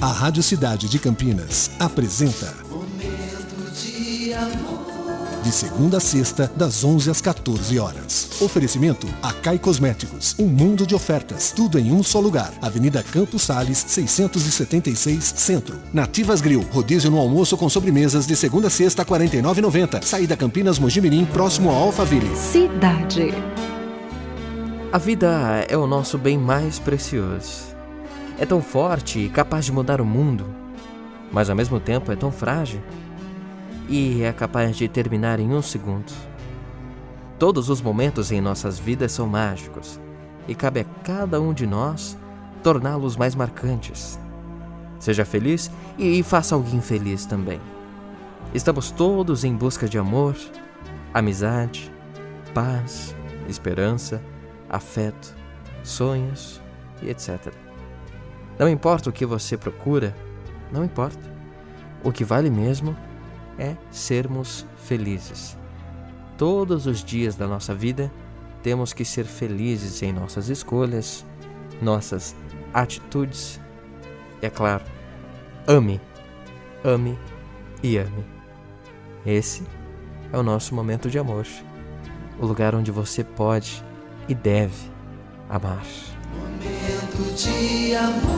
A Rádio Cidade de Campinas apresenta Momento de amor. De segunda a sexta, das 11 às 14 horas. Oferecimento Acai Cosméticos. Um mundo de ofertas. Tudo em um só lugar. Avenida Campos Sales, 676 Centro. Nativas Grill. Rodízio no almoço com sobremesas de segunda a sexta, R$ 49,90. Saída Campinas Mojimirim, próximo a Alphaville. Cidade. A vida é o nosso bem mais precioso. É tão forte e capaz de mudar o mundo, mas ao mesmo tempo é tão frágil e é capaz de terminar em um segundo. Todos os momentos em nossas vidas são mágicos e cabe a cada um de nós torná-los mais marcantes. Seja feliz e faça alguém feliz também. Estamos todos em busca de amor, amizade, paz, esperança, afeto, sonhos e etc. Não importa o que você procura, não importa. O que vale mesmo é sermos felizes. Todos os dias da nossa vida temos que ser felizes em nossas escolhas, nossas atitudes. E é claro, ame, ame e ame. Esse é o nosso momento de amor, o lugar onde você pode e deve amar. Momento de amor.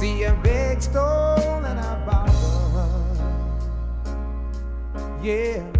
see a big stone and I borrow. Yeah.